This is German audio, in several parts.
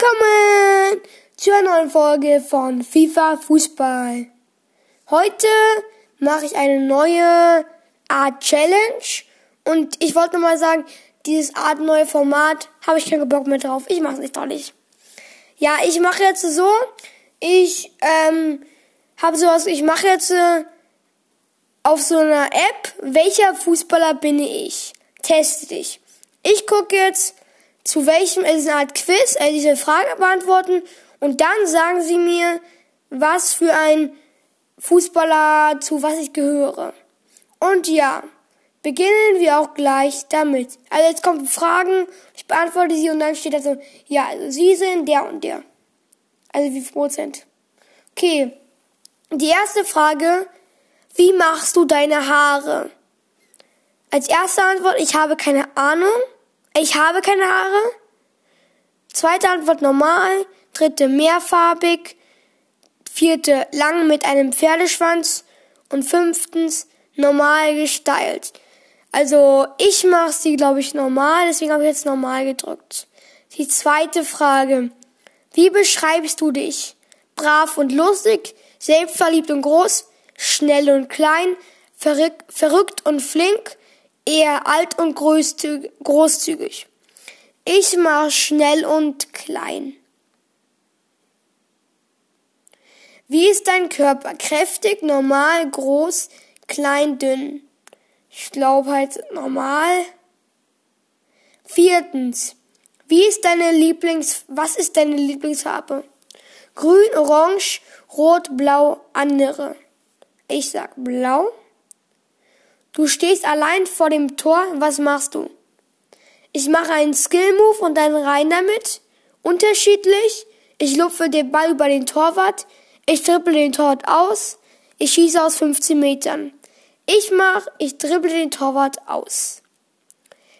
Willkommen zu einer neuen Folge von FIFA Fußball. Heute mache ich eine neue Art Challenge und ich wollte mal sagen, dieses Art neue Format habe ich keinen Bock mehr drauf. Ich mache es nicht doch nicht. Ja, ich mache jetzt so, ich ähm, habe sowas, ich mache jetzt äh, auf so einer App, welcher Fußballer bin ich? Teste dich. Ich gucke jetzt zu welchem, ist eine Art Quiz, äh, diese Frage beantworten und dann sagen sie mir, was für ein Fußballer, zu was ich gehöre. Und ja, beginnen wir auch gleich damit. Also jetzt kommen Fragen, ich beantworte sie und dann steht da so, ja, also sie sind der und der. Also wie viel Prozent. Okay, die erste Frage, wie machst du deine Haare? Als erste Antwort, ich habe keine Ahnung. Ich habe keine Haare. Zweite Antwort normal. Dritte mehrfarbig. Vierte lang mit einem Pferdeschwanz. Und fünftens normal gestylt. Also ich mache sie, glaube ich, normal. Deswegen habe ich jetzt normal gedrückt. Die zweite Frage. Wie beschreibst du dich? Brav und lustig, selbstverliebt und groß, schnell und klein, verrückt und flink, eher alt und großzügig. Ich mach schnell und klein. Wie ist dein Körper? Kräftig, normal, groß, klein, dünn. Ich glaube halt normal. Viertens. Wie ist deine Lieblings, was ist deine Lieblingsfarbe? Grün, orange, rot, blau, andere. Ich sag blau. Du stehst allein vor dem Tor, was machst du? Ich mache einen Skill-Move und dann rein damit. Unterschiedlich. Ich lupfe den Ball über den Torwart. Ich dribble den Torwart aus. Ich schieße aus 15 Metern. Ich mach, ich dribble den Torwart aus.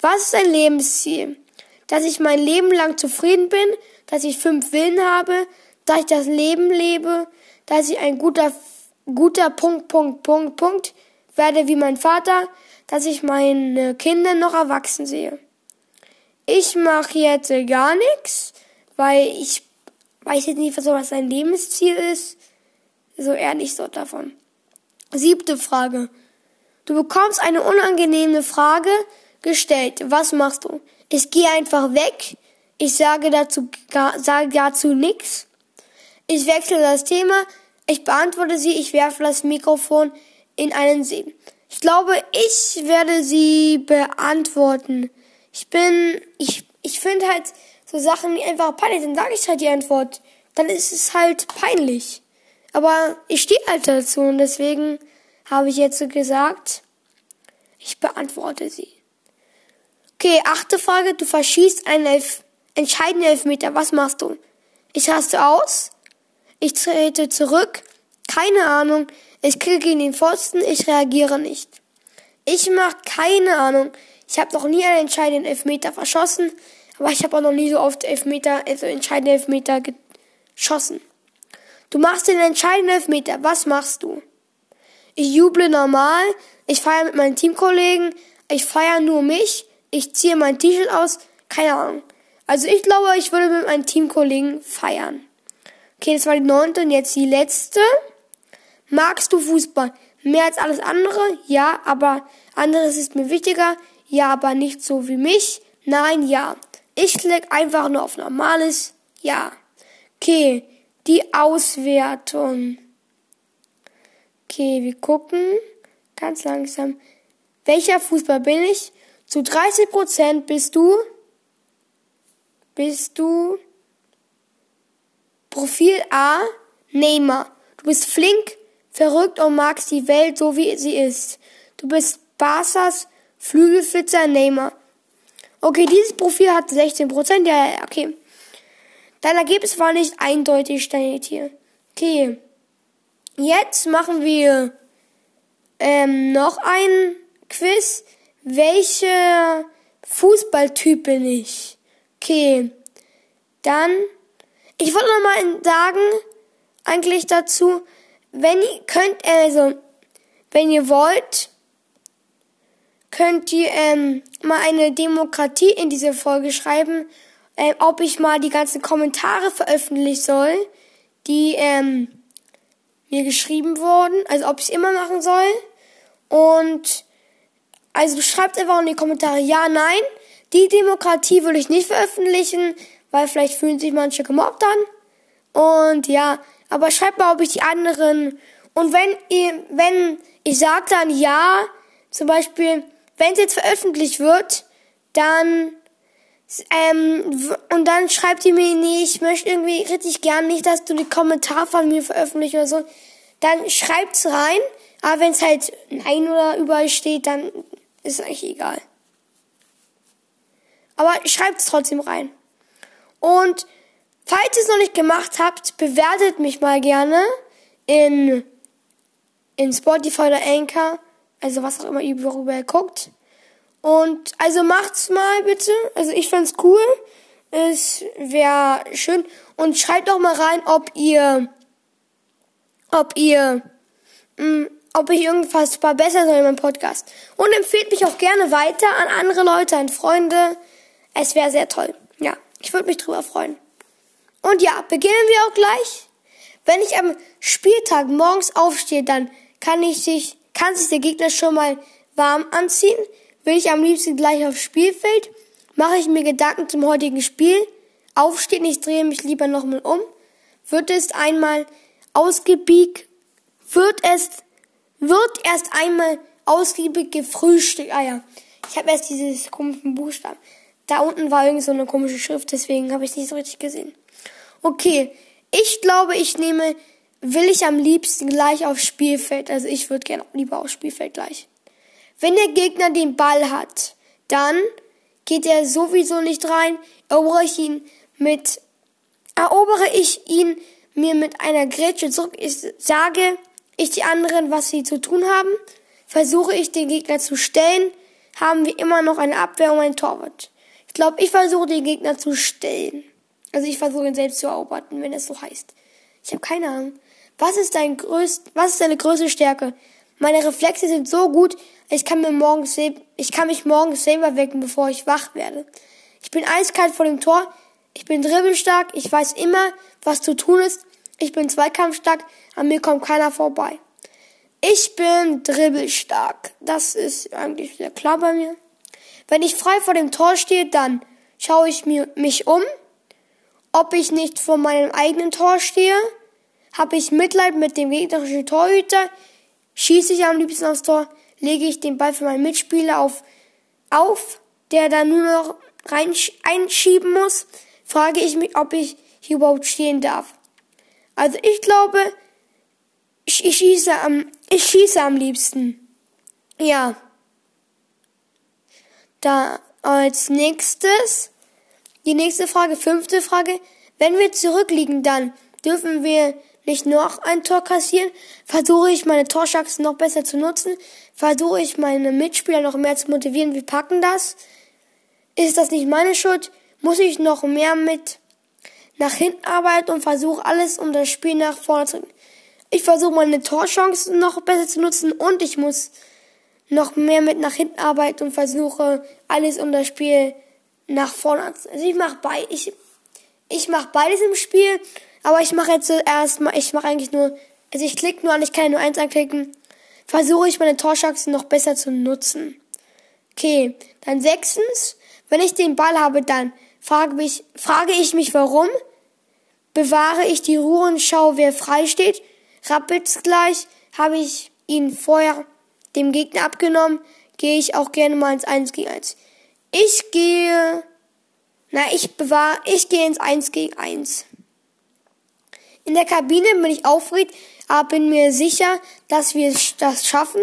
Was ist ein Lebensziel? Dass ich mein Leben lang zufrieden bin, dass ich fünf Willen habe, dass ich das Leben lebe, dass ich ein guter, guter Punkt, Punkt, Punkt, Punkt werde wie mein Vater, dass ich meine Kinder noch erwachsen sehe. Ich mache jetzt gar nichts, weil ich weiß jetzt nicht, was sein Lebensziel ist. So ehrlich so davon. Siebte Frage. Du bekommst eine unangenehme Frage gestellt. Was machst du? Ich gehe einfach weg. Ich sage dazu, sage dazu nichts. Ich wechsle das Thema. Ich beantworte sie. Ich werfe das Mikrofon in einen See. Ich glaube, ich werde sie beantworten. Ich bin, ich, ich finde halt so Sachen einfach peinlich, dann sage ich halt die Antwort. Dann ist es halt peinlich. Aber ich stehe halt dazu und deswegen habe ich jetzt so gesagt, ich beantworte sie. Okay, achte Frage, du verschießt einen Elf entscheidenden Elfmeter. Was machst du? Ich raste aus, ich trete zurück, keine Ahnung, ich klicke gegen den Pfosten, ich reagiere nicht. Ich mache keine Ahnung. Ich habe noch nie einen entscheidenden Elfmeter verschossen, aber ich habe auch noch nie so oft Elfmeter, also entscheidende Elfmeter geschossen. Du machst den entscheidenden Elfmeter. Was machst du? Ich juble normal. Ich feiere mit meinen Teamkollegen. Ich feiere nur mich. Ich ziehe mein T-Shirt aus. Keine Ahnung. Also ich glaube, ich würde mit meinen Teamkollegen feiern. Okay, das war die neunte und jetzt die letzte. Magst du Fußball mehr als alles andere? Ja, aber anderes ist mir wichtiger. Ja, aber nicht so wie mich. Nein, ja. Ich klicke einfach nur auf normales. Ja. Okay, die Auswertung. Okay, wir gucken ganz langsam. Welcher Fußball bin ich? Zu 30 Prozent bist du, bist du Profil A, Neymar. Du bist flink, verrückt und magst die Welt so wie sie ist. Du bist Barca's Flügelflitzer Neymar. Okay, dieses Profil hat 16%. Ja, ja, okay. Dein Ergebnis war nicht eindeutig, steht hier. Okay. Jetzt machen wir ähm, noch ein Quiz. Welcher Fußballtyp bin ich? Okay. Dann, ich wollte noch mal sagen, eigentlich dazu, wenn ihr könnt, also, wenn ihr wollt, könnt ihr ähm, mal eine Demokratie in diese Folge schreiben. äh, ob ich mal die ganzen Kommentare veröffentlichen soll, die ähm, mir geschrieben wurden, also ob ich es immer machen soll. Und also schreibt einfach in die Kommentare ja, nein. Die Demokratie würde ich nicht veröffentlichen, weil vielleicht fühlen sich manche gemobbt an. Und ja, aber schreibt mal, ob ich die anderen. Und wenn ihr, wenn ich sage dann ja, zum Beispiel, wenn es jetzt veröffentlicht wird, dann ähm, und dann schreibt ihr mir, nee, ich möchte irgendwie richtig gern nicht, dass du die Kommentare von mir veröffentlicht oder so. Dann schreibt's rein. Aber wenn es halt Nein oder überall steht, dann ist es eigentlich egal. Aber schreibt's trotzdem rein. Und falls ihr es noch nicht gemacht habt, bewertet mich mal gerne in, in Spotify oder Anchor. Also was auch immer ihr worüber guckt. Und also macht's mal bitte. Also ich find's cool. Es wäre schön. Und schreibt doch mal rein, ob ihr, ob ihr, mh, mm, ob ich irgendwas verbessern soll in meinem Podcast. Und empfehlt mich auch gerne weiter an andere Leute, an Freunde. Es wäre sehr toll. Ja, ich würde mich drüber freuen. Und ja, beginnen wir auch gleich. Wenn ich am Spieltag morgens aufstehe, dann kann ich sich, kann sich der Gegner schon mal warm anziehen. Will ich am liebsten gleich aufs Spielfeld, mache ich mir Gedanken zum heutigen Spiel, aufstehen, ich drehe mich lieber nochmal um, wird es einmal ausgiebig, wird es, wird erst einmal ausgiebig gefrühstückt. Ah ja, ich habe erst dieses komischen Buchstaben. Da unten war irgend so eine komische Schrift, deswegen habe ich nicht so richtig gesehen. Okay, ich glaube, ich nehme, will ich am liebsten gleich aufs Spielfeld. Also ich würde gerne lieber aufs Spielfeld gleich. Wenn der Gegner den Ball hat, dann geht er sowieso nicht rein, erobere ich ihn mit, erobere ich ihn mir mit einer Grätsche zurück. Ich sage ich die anderen, was sie zu tun haben, versuche ich den Gegner zu stellen, haben wir immer noch eine Abwehr und ein Torwart. Ich glaube, ich versuche den Gegner zu stellen. Also ich versuche ihn selbst zu erobern, wenn es so heißt. Ich habe keine Ahnung. Was ist dein größt, was ist deine größte Stärke? Meine Reflexe sind so gut, ich kann mir morgens, ich kann mich morgens selber wecken, bevor ich wach werde. Ich bin eiskalt vor dem Tor. Ich bin dribbelstark. Ich weiß immer, was zu tun ist. Ich bin zweikampfstark. An mir kommt keiner vorbei. Ich bin dribbelstark. Das ist eigentlich sehr klar bei mir. Wenn ich frei vor dem Tor stehe, dann schaue ich mir, mich um. Ob ich nicht vor meinem eigenen Tor stehe, habe ich Mitleid mit dem gegnerischen Torhüter. Schieße ich am liebsten aufs Tor, lege ich den Ball für meinen Mitspieler auf, auf, der dann nur noch rein, einschieben muss, frage ich mich, ob ich hier überhaupt stehen darf. Also ich glaube, ich, ich schieße am, ich schieße am liebsten. Ja. Da als nächstes, die nächste Frage, fünfte Frage. Wenn wir zurückliegen, dann dürfen wir nicht noch ein Tor kassieren? Versuche ich meine Torchancen noch besser zu nutzen? Versuche ich meine Mitspieler noch mehr zu motivieren? Wir packen das? Ist das nicht meine Schuld? Muss ich noch mehr mit nach hinten arbeiten und versuche alles, um das Spiel nach vorne zu bringen? Ich versuche meine Torchancen noch besser zu nutzen und ich muss noch mehr mit nach hinten arbeiten und versuche alles, um das Spiel nach vorne. Also ich mache bei, ich, ich mache beides im Spiel aber ich mache jetzt erstmal, ich mache eigentlich nur, also ich klicke nur an, ich kann nur eins anklicken. Versuche ich meine Torchancen noch besser zu nutzen. Okay, dann sechstens, wenn ich den Ball habe, dann frage, mich, frage ich mich warum. Bewahre ich die Ruhe und schaue, wer frei steht. Rapids gleich habe ich ihn vorher dem Gegner abgenommen, gehe ich auch gerne mal ins 1 gegen 1. Ich gehe, na, ich bewahre, ich gehe ins 1 gegen 1. In der Kabine bin ich aufgeregt, aber bin mir sicher, dass wir das schaffen.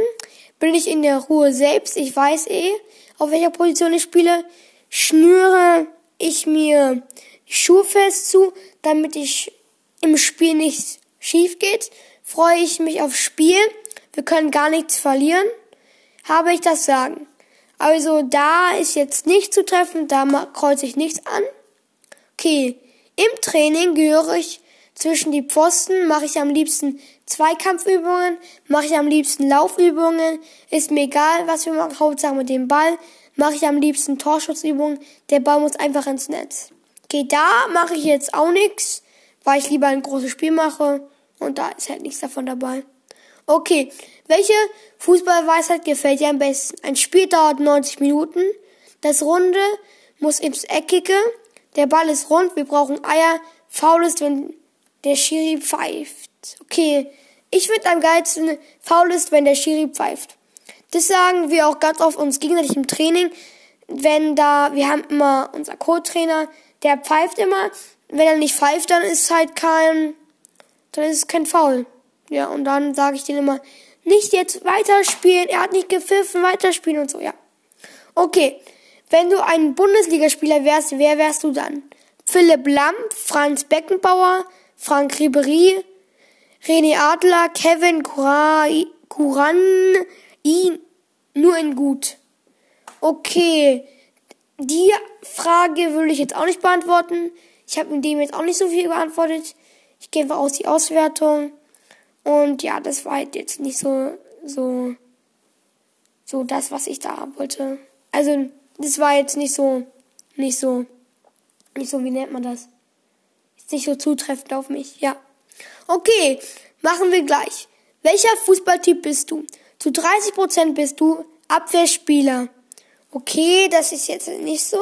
Bin ich in der Ruhe selbst, ich weiß eh, auf welcher Position ich spiele, schnüre ich mir die Schuhe fest zu, damit ich im Spiel nichts schief geht. Freue ich mich aufs Spiel. Wir können gar nichts verlieren. Habe ich das Sagen. Also da ist jetzt nicht zu treffen, da kreuze ich nichts an. Okay, im Training gehöre ich zwischen die Pfosten mache ich am liebsten Zweikampfübungen, mache ich am liebsten Laufübungen, ist mir egal, was wir machen, Hauptsache mit dem Ball, mache ich am liebsten Torschutzübungen, der Ball muss einfach ins Netz. Okay, da mache ich jetzt auch nichts, weil ich lieber ein großes Spiel mache und da ist halt nichts davon dabei. Okay, welche Fußballweisheit gefällt dir am besten? Ein Spiel dauert 90 Minuten, das Runde muss ins Eckige, der Ball ist rund, wir brauchen Eier, faul ist, wenn der Schiri pfeift. Okay, ich finde am geilsten faul ist, wenn der Schiri pfeift. Das sagen wir auch ganz oft uns gegenseitig im Training, wenn da, wir haben immer unser Co-Trainer, der pfeift immer. Wenn er nicht pfeift, dann ist halt kein, dann ist es kein Foul. Ja, und dann sage ich denen immer, nicht jetzt weiterspielen, er hat nicht gepfiffen, weiterspielen und so, ja. Okay, wenn du ein Bundesligaspieler wärst, wer wärst du dann? Philipp Lamm, Franz Beckenbauer, Frank Ribery, René Adler, Kevin Kuran, I, nur in gut. Okay, die Frage würde ich jetzt auch nicht beantworten. Ich habe mit dem jetzt auch nicht so viel beantwortet. Ich gehe aus die Auswertung. Und ja, das war halt jetzt nicht so, so, so das, was ich da wollte. Also, das war jetzt nicht so, nicht so, nicht so, wie nennt man das? Ist nicht so zutreffend auf mich, ja. Okay, machen wir gleich. Welcher Fußballtyp bist du? Zu 30% bist du Abwehrspieler. Okay, das ist jetzt nicht so.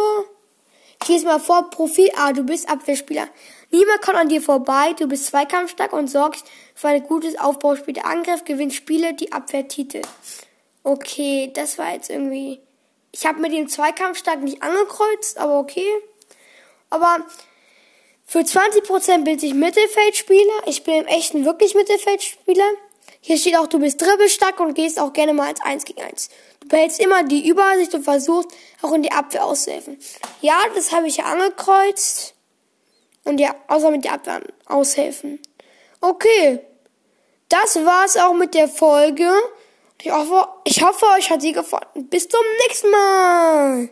Ich lese mal vor, Profil A, du bist Abwehrspieler. Niemand kommt an dir vorbei, du bist zweikampfstark und sorgst ein gutes Aufbauspiel. Der Angriff gewinnt Spiele, die Abwehrtitel. Okay, das war jetzt irgendwie... Ich habe mit dem Zweikampfstark nicht angekreuzt, aber okay. Aber für 20% bin ich Mittelfeldspieler. Ich bin im echten wirklich Mittelfeldspieler. Hier steht auch, du bist dribbelstark und gehst auch gerne mal ins 1 gegen 1. Du behältst immer die Übersicht und versuchst auch in die Abwehr auszuhelfen. Ja, das habe ich ja angekreuzt. Und ja, außer mit der Abwehr aushelfen. Okay. Das war's auch mit der Folge. Ich hoffe, ich hoffe, euch hat sie gefallen. Bis zum nächsten Mal.